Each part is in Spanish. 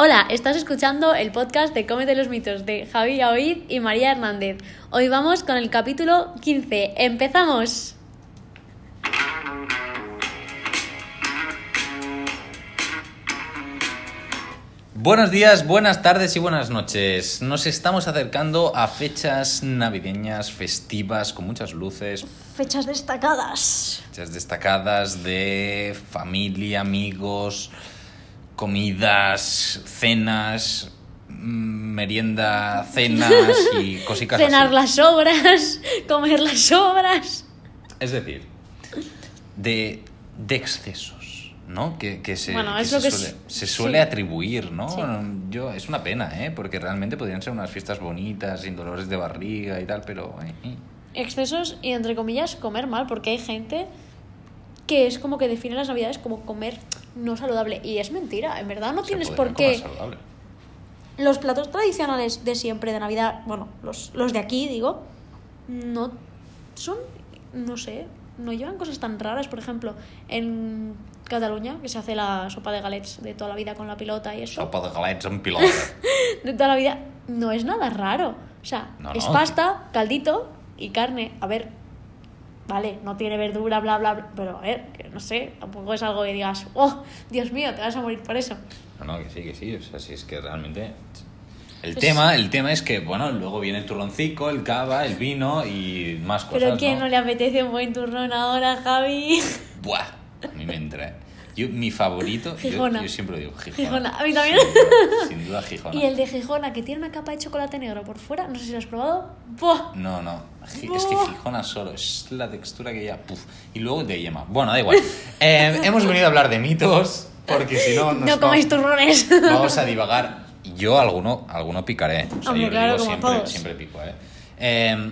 Hola, estás escuchando el podcast de Cómete los mitos de Javi Oid y María Hernández. Hoy vamos con el capítulo 15. ¡Empezamos! Buenos días, buenas tardes y buenas noches. Nos estamos acercando a fechas navideñas, festivas, con muchas luces, Fechas destacadas. fechas destacadas de familia, amigos, comidas, cenas, mm, merienda, cenas y cositas Cenar así. las sobras, comer las sobras. Es decir, de, de excesos, ¿no? Que, que se, Bueno, que es se lo que suele, se suele sí. atribuir, ¿no? Sí. Yo, es una pena, ¿eh? Porque realmente podrían ser unas fiestas bonitas, sin dolores de barriga y tal, pero... eh, eh. Excesos y, entre comillas, comer mal, porque hay gente que es como que define las navidades como comer no saludable. Y es mentira, en verdad no Se tienes por qué... saludable. Los platos tradicionales de siempre de Navidad, bueno, los, los de aquí, digo, no son, no sé, no llevan cosas tan raras. Por ejemplo, en Cataluña, que se hace la sopa de galets de toda la vida con la pilota y eso, Sopa de galets en pilota. de toda la vida, no es nada raro. O sea, No, es no. pasta, caldito y carne. A ver, vale, no tiene verdura, bla, bla, bla, pero a ver, que no sé, tampoco es algo que digas, oh, Dios mío, te vas a morir por eso. No, no, que sí, que sí. O sea, si es que realmente... El Pues- tema, el tema es que, bueno, luego viene el turroncico, el cava, el vino y más cosas, Pero ¿quién ¿no? no le apetece un buen turrón ahora, Javi? Buah, a mí me entra. Yo, mi favorito, yo, Gijona. yo siempre digo Gijona. Gijona, a mí también. Sin duda, sin duda Gijona. Y el de Gijona, que tiene una capa de chocolate negro por fuera, no sé si lo has probado. ¡Buah! No, no, es que. Gijona solo, es la textura que ya... Puf. Y luego el de yema. Bueno, da igual. Eh, hemos venido a hablar de mitos, porque si no... nos No vamos- turrones. Vamos a divagar. Yo alguno, alguno picaré. O sea, Hombre, yo claro, digo como siempre, pico, ¿eh? Eh,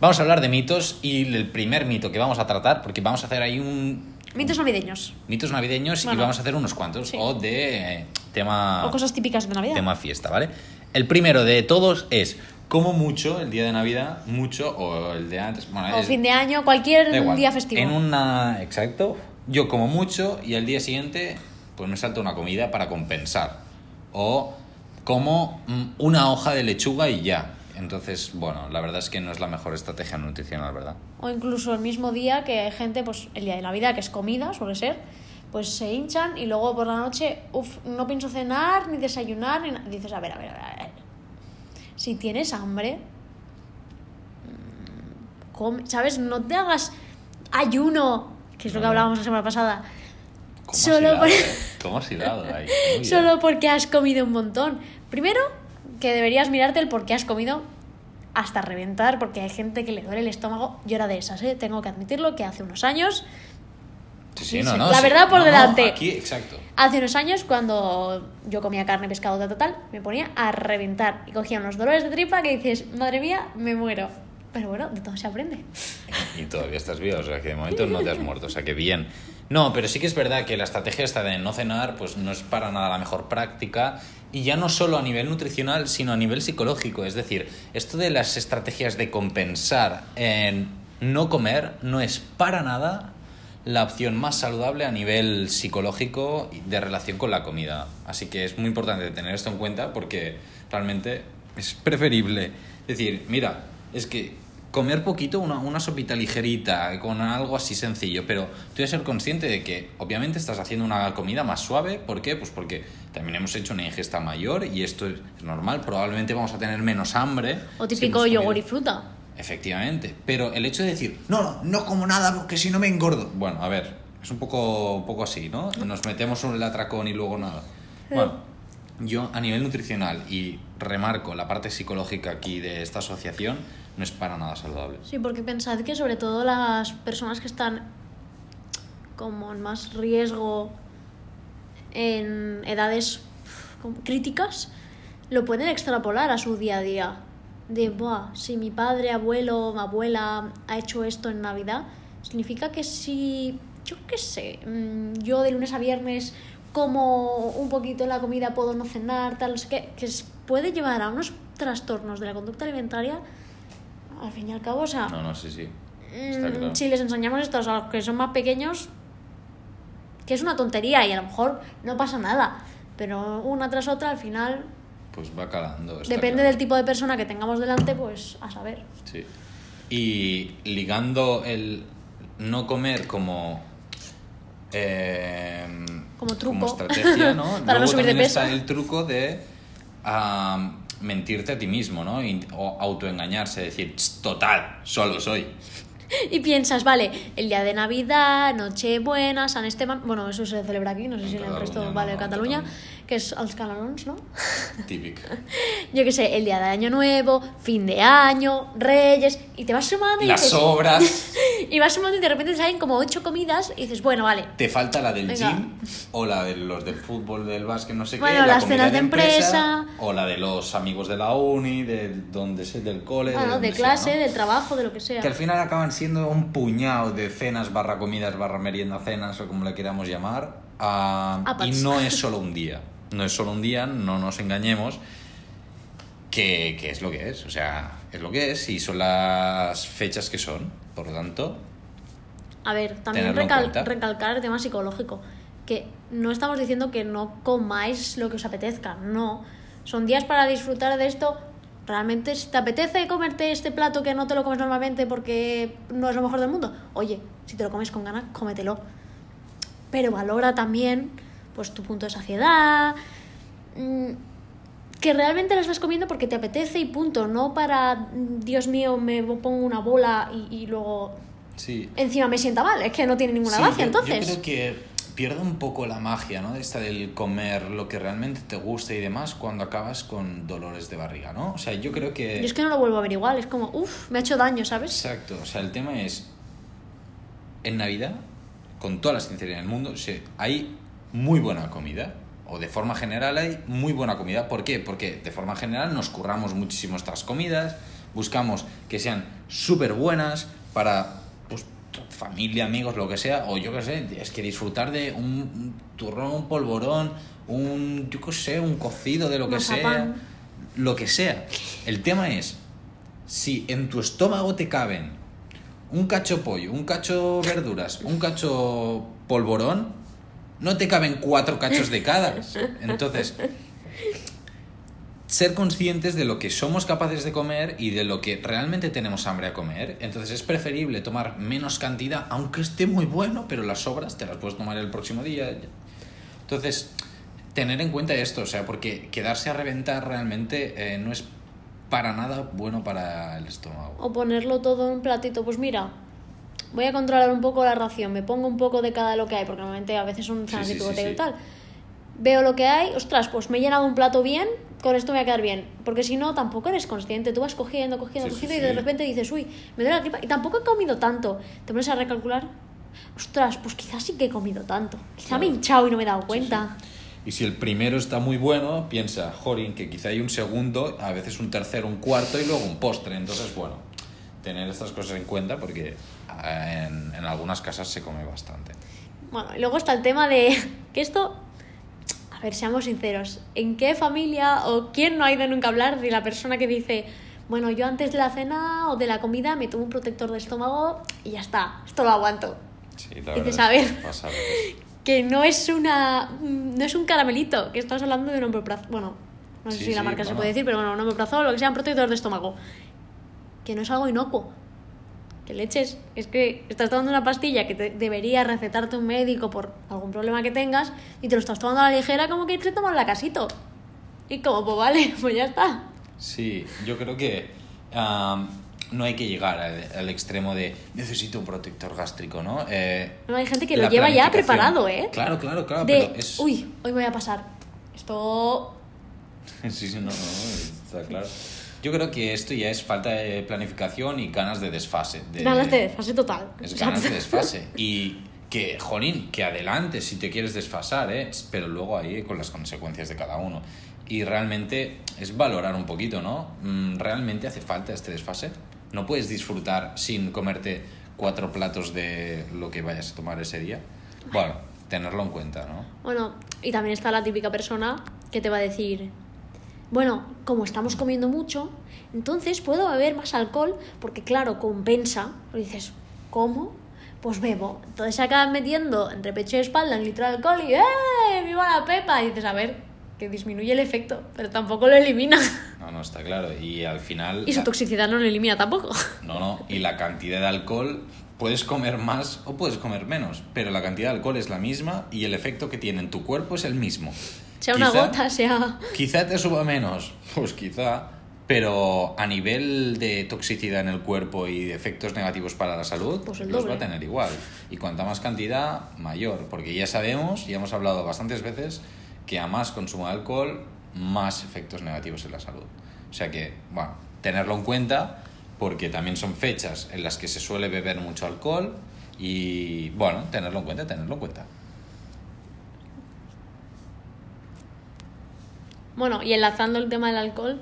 Vamos a hablar de mitos y el primer mito que vamos a tratar, porque vamos a hacer ahí un... Mitos navideños. Mitos navideños y vamos a hacer unos cuantos. Sí. O de eh, tema... O cosas típicas de Navidad. tema fiesta, ¿vale? El primero de todos es como mucho el día de Navidad, mucho, o el de antes. Bueno, O es- fin de año, cualquier igual. día festivo. En una. Exacto. Yo como mucho y al día siguiente, pues me salto una comida para compensar. O como mm, una hoja de lechuga y ya. Entonces, bueno, la verdad es que no es la mejor estrategia nutricional, ¿verdad? O incluso el mismo día que hay gente, pues el día de Navidad, que es comida, suele ser, pues se hinchan y luego por la noche, uff, no pienso cenar, ni desayunar, ni nada. Dices, a ver, a ver, a ver, a ver. Si tienes hambre, mm, come, ¿sabes? No te hagas ayuno, que es lo que hablábamos la semana pasada, ¿Cómo Solo has hilado, por- eh? ¿Cómo has hilado ahí? Solo porque has comido un montón. Primero, que deberías mirarte el por qué has comido hasta reventar, porque hay gente que le duele el estómago. Yo era de esas, ¿eh? tengo que admitirlo, que hace unos años Sí, no, no, La sí. verdad por No, delante. aquí, exacto. Hace unos años, cuando yo comía carne, pescado, tal, tal, me ponía a reventar y cogía unos dolores de tripa que dices, madre mía, me muero. Pero bueno, de todo se aprende. Y todavía estás vivo, o sea que de momento no te has muerto, o sea que bien. No, pero sí que es verdad que la estrategia esta de no cenar, pues no es para nada la mejor práctica. Y ya no solo a nivel nutricional, sino a nivel psicológico. Es decir, esto de las estrategias de compensar en no comer no es para nada la opción más saludable a nivel psicológico de relación con la comida. Así que es muy importante tener esto en cuenta porque realmente es preferible decir, mira, es que comer poquito, una, una sopita ligerita, con algo así sencillo, pero tú debes ser consciente de que obviamente estás haciendo una comida más suave. ¿Por qué? Pues porque también hemos hecho una ingesta mayor y esto es normal. Probablemente vamos a tener menos hambre. O típico yogur y fruta. Efectivamente, pero el hecho de decir, no, no, no como nada porque si no me engordo. Bueno, a ver, es un poco, un poco así, ¿no? Nos metemos en el atracón y luego nada. Bueno, yo a nivel nutricional y remarco la parte psicológica aquí de esta asociación, no es para nada saludable. Sí, porque pensad que sobre todo las personas que están como en más riesgo en edades críticas, lo pueden extrapolar a su día a día. De, Buah, si mi padre, abuelo, abuela ha hecho esto en Navidad, significa que si, yo qué sé, mm, yo de lunes a viernes como un poquito en la comida, puedo no cenar, tal, no sé que puede llevar a unos trastornos de la conducta alimentaria, al fin y al cabo, o sea, No, no, sí, sí. Está Mm, claro. si les enseñamos esto a los que son más pequeños, que es una tontería y a lo mejor no pasa nada. Pero una tras otra, al final, Pues va calando. depende claro. del tipo de persona que tengamos delante, pues a saber. Sí. Y ligando el no comer como. eh, Como truco. estrategia, ¿no? Para no subir de también está peso. el truco de mentirte a ti mismo, ¿no? O autoengañarse, decir, "Ch, total, solo soy. Y piensas, vale, el día de Navidad, Nochebuena, San Esteban, bueno, eso se celebra aquí, no sé si en el resto vale en Cataluña, Cataluña. que es als catalans, ¿no? Típico. Yo qué sé, el día de Año Nuevo, fin de año, Reyes, y te vas sumando y Las dices- obras. y vas sumando y de repente te salen como ocho comidas y dices, bueno, vale, Te falta la del Venga. gym o la de los del fútbol, del básquet, no sé Bueno, qué. la las cenas de empresa. O la de los amigos de la uni, de donde sea, del cole. ah, de sea, clase, ¿no? del trabajo, de lo que sea. Que al final acaban siendo un puñado de cenas barra comidas barra merienda cenas o como le queramos llamar. ah, y no es solo un día. No es solo un día, no nos engañemos. Que, que es lo que es. O sea, es lo que es y son las fechas que son. Por lo tanto, A ver, también recal- recalcar el tema psicológico. Que no estamos diciendo que no comáis lo que os apetezca, no. Son días para disfrutar de esto. Realmente, si te apetece comerte este plato que no te lo comes normalmente porque no es lo mejor del mundo, oye, si te lo comes con ganas, cómetelo. Pero valora también pues tu punto de saciedad. mm, que realmente lo estás comiendo porque te apetece y punto, no para, mm, Dios mío, me pongo una bola y, y luego sí. encima me sienta mal. Es que no tiene ninguna Sí, gracia, yo- entonces. Yo creo que pierde un poco la magia, ¿no? De esta del comer lo que realmente te gusta y demás cuando acabas con dolores de barriga, ¿no? O sea, yo creo que... Yo es que no lo vuelvo a ver igual, es como, uff, me ha hecho daño, ¿sabes? Exacto, o sea, el tema es, en Navidad, con toda la sinceridad del mundo, sí, hay muy buena comida, o de forma general hay muy buena comida. ¿Por qué? Porque de forma general nos curramos muchísimo estas comidas, buscamos que sean súper buenas para familia, amigos, lo que sea, o yo qué sé, es que disfrutar de un, un turrón, un polvorón, un, yo qué sé, un cocido de lo que sea, lo que sea. El tema es, si en tu estómago te caben un cacho pollo, un cacho verduras, un cacho polvorón, no te caben cuatro cachos de cada. Entonces, ser conscientes de lo que somos capaces de comer y de lo que realmente tenemos hambre a comer. Entonces es preferible tomar menos cantidad, aunque esté muy bueno, pero las sobras te las puedes tomar el próximo día. Entonces, tener en cuenta esto, o sea, porque quedarse a reventar realmente eh, no es para nada bueno para el estómago. O ponerlo todo en un platito, pues mira, voy a controlar un poco la ración, me pongo un poco de cada lo que hay, porque normalmente a veces son cenas sí, sí. y tal. Veo lo que hay, ostras, pues me he llenado un plato bien, con esto me voy a quedar bien. Porque si no, tampoco eres consciente. Tú vas cogiendo, cogiendo, Sí, sí, cogiendo y de repente dices, uy, me duele la tripa. Y tampoco he comido tanto. Te pones a recalcular, ostras, pues quizás sí que he comido tanto. Quizá me he hinchado y no me he dado cuenta. Y si el primero está muy bueno, piensa, jorin, que quizá hay un segundo, a veces un tercero, un cuarto y luego un postre. Entonces, bueno, tener estas cosas en cuenta porque eh, en, en algunas casas se come bastante. Bueno, y luego está el tema de que esto, a ver, seamos sinceros, ¿en qué familia o quién no ha ido nunca a hablar de la persona que dice, bueno, yo antes de la cena o de la comida me tomo un protector de estómago y ya está, esto lo aguanto? Sí, la Dices, a ver. pasa. Que no es una no es un caramelito, que estás hablando de un omeprazol, bueno, no sé Sí, si la sí, marca se bueno. puede decir, pero bueno, un omeprazol, lo que sea, un protector de estómago. Que no es algo inocuo. Que leches, es que estás tomando una pastilla que te debería recetarte un médico por algún problema que tengas y te lo estás tomando a la ligera como que te tomas la casito. Y como, pues vale, pues ya está. Sí, yo creo que am, no hay que llegar al, al extremo de necesito un protector gástrico, ¿no? Eh, No, hay gente que lo lleva ya preparado, ¿eh? Claro, claro, claro, de, pero es... uy, hoy voy a pasar. Esto Sí, sí, no, no, está claro. Yo creo que esto ya es falta de planificación y ganas de desfase. De, ganas de desfase total. Es ganas de desfase. Y que, jolín, que adelante si te quieres desfasar, ¿eh? Pero luego ahí con las consecuencias de cada uno. Y realmente es valorar un poquito, ¿no? Mm, ¿Realmente hace falta este desfase? No puedes disfrutar sin comerte cuatro platos de lo que vayas a tomar ese día. Bueno, tenerlo en cuenta, ¿no? Bueno, y también está la típica persona que te va a decir, bueno, como estamos comiendo mucho, entonces puedo beber más alcohol porque claro, compensa. Pero dices, ¿cómo? Pues bebo. Entonces se acaban metiendo entre pecho y espalda un litro de alcohol y ¡eh! ¡Viva la pepa! Y dices, a ver, que disminuye el efecto, pero tampoco lo elimina. No, no, está claro. Y al final... Y su la- toxicidad no lo elimina tampoco. No, no. Y la cantidad de alcohol, puedes comer más o puedes comer menos, pero la cantidad de alcohol es la misma y el efecto que tiene en tu cuerpo es el mismo. Sea una Quizá- gota, sea... Quizá te suba menos, pues quizá, pero a nivel de toxicidad en el cuerpo y de efectos negativos para la salud, Pues los doble. va a tener igual. Y cuanta más cantidad, mayor, porque ya sabemos, y hemos hablado bastantes veces, que a más consumo de alcohol, más efectos negativos en la salud. O sea que, bueno, tenerlo en cuenta, porque también son fechas en las que se suele beber mucho alcohol y, bueno, tenerlo en cuenta, tenerlo en cuenta. Bueno, y enlazando el tema del alcohol,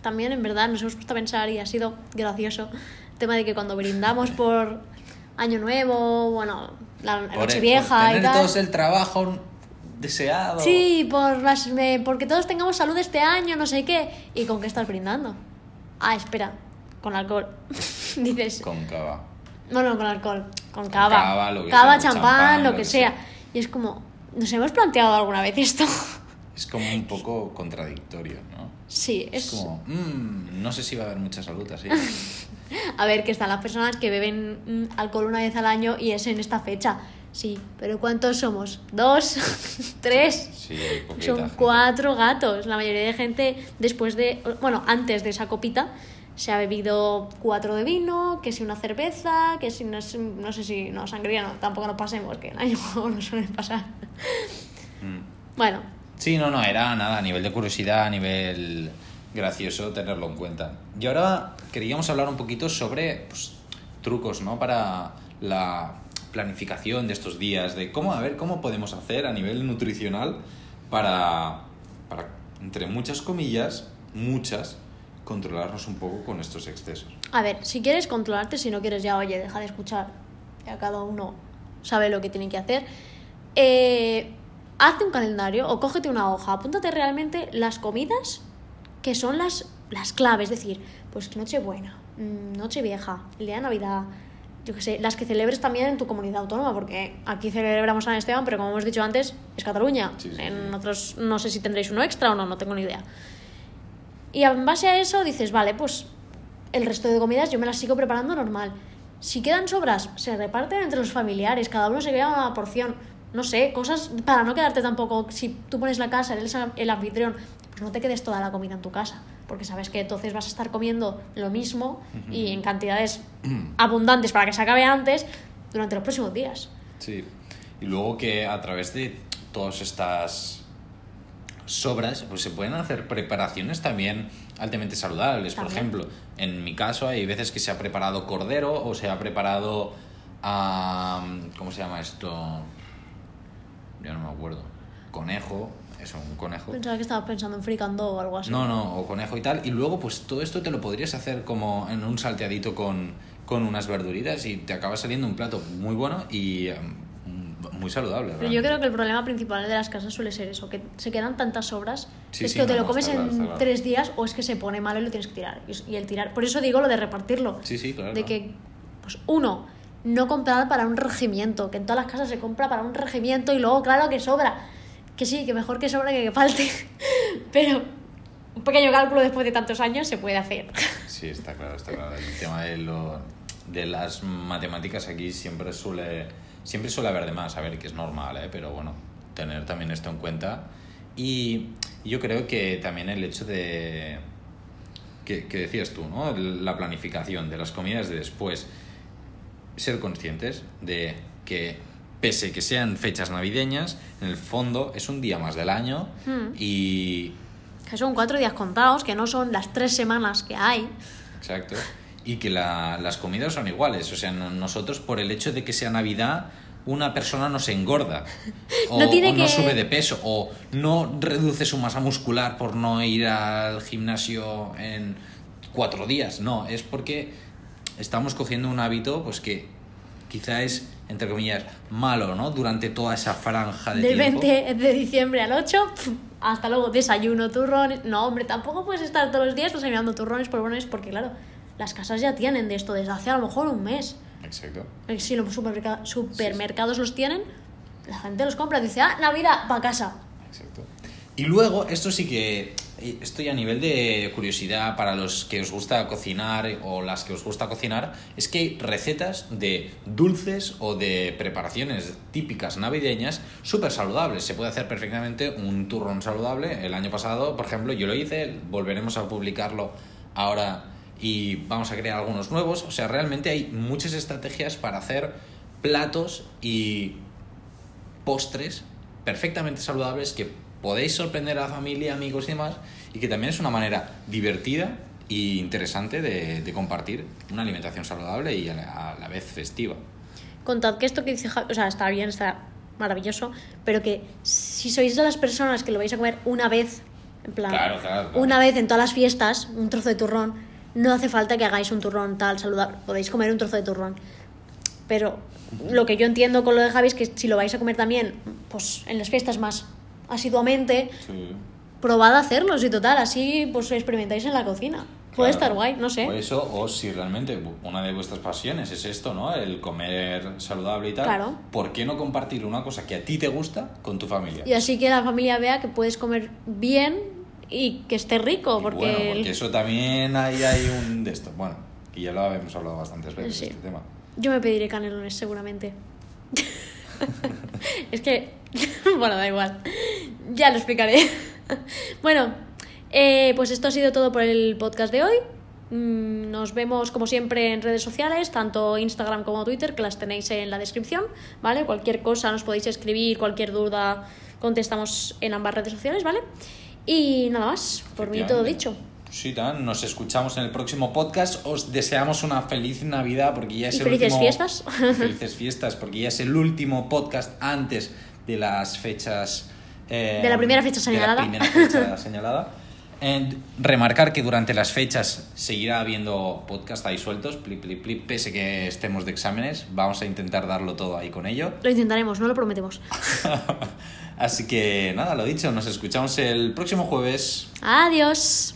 también en verdad nos hemos puesto a pensar y ha sido gracioso el tema de que cuando brindamos por Año Nuevo, bueno, la Nochevieja por y tal. todos el trabajo deseado. Sí, por las, eh, porque todos tengamos salud este año, no sé qué. ¿Y con qué estás brindando? Ah, espera, con alcohol. Dices, Con cava. no, no, con alcohol, con cava. cava, lo que Cava, sea, champán, champán, lo que sea. Y es como, ¿nos hemos planteado alguna vez esto? Es como un poco contradictorio, ¿no? sí, Es es... como, mm, no sé si va a haber mucha salud así. A ver, que están las personas que beben mm, alcohol una vez al año y es en esta fecha. Sí, pero ¿cuántos somos? ¿Dos? ¿Tres? Sí, poquita Son gente. cuatro gatos. La mayoría de gente, después de. Bueno, antes de esa copita, se ha bebido cuatro de vino, que si una cerveza, que si no, no sé si. No, sangría no, tampoco nos pasemos, que en año no suelen pasar. Mm. Bueno, Sí, no, no, era nada, a nivel de curiosidad, a nivel gracioso tenerlo en cuenta. Y ahora queríamos hablar un poquito sobre pues, trucos, ¿no? Para la planificación de estos días, de cómo, a ver, cómo podemos hacer a nivel nutricional para, para entre muchas comillas, muchas, controlarnos un poco con estos excesos. a ver, si quieres controlarte, si no quieres ya, oye, deja de escuchar. Ya cada uno sabe lo que tiene que hacer. Eh, hazte un calendario o cógete una hoja, apúntate realmente las comidas que son las, las claves, es decir, pues Nochebuena, mm, Nochevieja, el día de Navidad, yo qué sé, las que celebres también en tu comunidad autónoma, porque aquí celebramos San Esteban, pero como hemos dicho antes, es Cataluña. Sí, sí, en otros no sé si tendréis uno extra o no, no tengo ni idea. Y en base a eso dices, vale, pues el resto de comidas yo me las sigo preparando normal. Si quedan sobras, se reparten entre los familiares, cada uno se queda una porción. No sé, cosas para no quedarte tampoco. Si tú pones la casa, eres el anfitrión, pues no te quedes toda la comida en tu casa, porque sabes que entonces vas a estar comiendo lo mismo y en cantidades abundantes para que se acabe antes durante los próximos días. Sí. Y luego que a través de todas estas sobras, pues se pueden hacer preparaciones también altamente saludables. Por ejemplo, en mi caso hay veces que se ha preparado cordero o se ha preparado, am, ¿cómo se llama esto? Ya no me acuerdo. Conejo, eso, un conejo. Pensaba que estabas pensando en fricando o algo así. No, no, o conejo y tal. Y luego, pues todo esto te lo podrías hacer como en un salteadito con, con unas verduritas y te acaba saliendo un plato muy bueno y em, muy saludable. Pero yo creo que el problema principal de las casas suele ser eso, que se quedan tantas sobras, Sí, es sí, que o te no, lo comes en claro, tres días o es que se pone malo y lo tienes que tirar. Y, el tirar, por eso digo lo de repartirlo. Sí, sí, claro. de que, pues uno, no comprar para un regimiento, que en todas las casas se compra para un regimiento y luego, claro, que sobra. Que sí, que mejor que sobra que que falte. Pero un pequeño cálculo después de tantos años se puede hacer. Sí, está claro, está claro. El tema de, lo, de las matemáticas aquí siempre suele, siempre suele haber de más. A ver, que es normal, ¿eh? pero bueno, tener también esto en cuenta. Y yo creo que también el hecho de... Que, que decías tú, ¿no? La planificación de las comidas de después. Ser conscientes de que, pese que sean fechas navideñas, en el fondo es un día más del año Hmm. y Que son cuatro días contados, que no son las tres semanas que hay. Exacto. Y que la- las comidas son iguales. O sea, no- nosotros por el hecho de que sea Navidad, una persona no se engorda. O No tiene o no que- sube de peso. O no reduce su masa muscular por no ir al gimnasio en cuatro días. No, es porque estamos cogiendo un hábito pues que quizá es, entre comillas, malo, ¿no? Durante toda esa franja de Del tiempo. 20 de diciembre al 8, pf, hasta luego, desayuno, turrones. No, hombre, tampoco puedes estar todos los días desayunando turrones por turrones porque, claro, las casas ya tienen de esto desde hace a lo mejor un mes. Exacto. Eh, Si los supermerca- supermercados los tienen, la gente los compra. Dice, ah, Navidad, para casa. Exacto. Y luego, esto sí que, esto a nivel de curiosidad para los que os gusta cocinar o las que os gusta cocinar, es que hay recetas de dulces o de preparaciones típicas navideñas súper saludables. Se puede hacer perfectamente un turrón saludable. El año pasado, por ejemplo, yo lo hice, volveremos a publicarlo ahora y vamos a crear algunos nuevos. O sea, realmente hay muchas estrategias para hacer platos y postres perfectamente saludables que podéis sorprender a la familia, amigos y demás, y que también es una manera divertida e interesante de, de compartir una alimentación saludable y a la, a la vez festiva. Contad que esto que dice Javi, o sea, está bien, está maravilloso, pero que si sois de las personas que lo vais a comer una vez, en plan, Claro, claro, claro. una vez en todas las fiestas, un trozo de turrón, no hace falta que hagáis un turrón tal saludable, podéis comer un trozo de turrón. Pero lo que yo entiendo con lo de Javi es que si lo vais a comer también, pues en las fiestas más asiduamente, probad a hacerlo, y total, así pues experimentáis en la cocina. Puede Claro. estar guay, no sé. O eso, o si realmente una de vuestras pasiones es esto, ¿no? El comer saludable y tal. Claro. ¿Por qué no compartir una cosa que a ti te gusta con tu familia? Y así que la familia vea que puedes comer bien y que esté rico, Y porque, bueno, porque eso también hay, hay un de esto. Bueno, que ya lo habíamos hablado bastantes veces, Sí. este tema. yo me pediré canelones seguramente. es que, bueno, da igual. Ya lo explicaré. bueno, eh, pues esto ha sido todo por el podcast de hoy. Mm, Nos vemos como siempre en redes sociales, tanto Instagram como Twitter, que las tenéis en la descripción, ¿vale? Cualquier cosa nos podéis escribir, cualquier duda contestamos en ambas redes sociales, ¿vale? Y nada más, por mí todo dicho. Sí, tan. Nos escuchamos en el próximo podcast. Os deseamos una feliz Navidad porque ya es Y el felices último... fiestas. Felices fiestas porque ya es el último podcast antes de las fechas... eh, De la primera fecha de señalada. la primera fecha señalada. And remarcar que durante las fechas seguirá habiendo podcast ahí sueltos, plip, plip, plip, pese que estemos de exámenes. Vamos a intentar darlo todo ahí con ello. Lo intentaremos, no lo prometemos. Así que nada, lo dicho, nos escuchamos el próximo jueves. Adiós.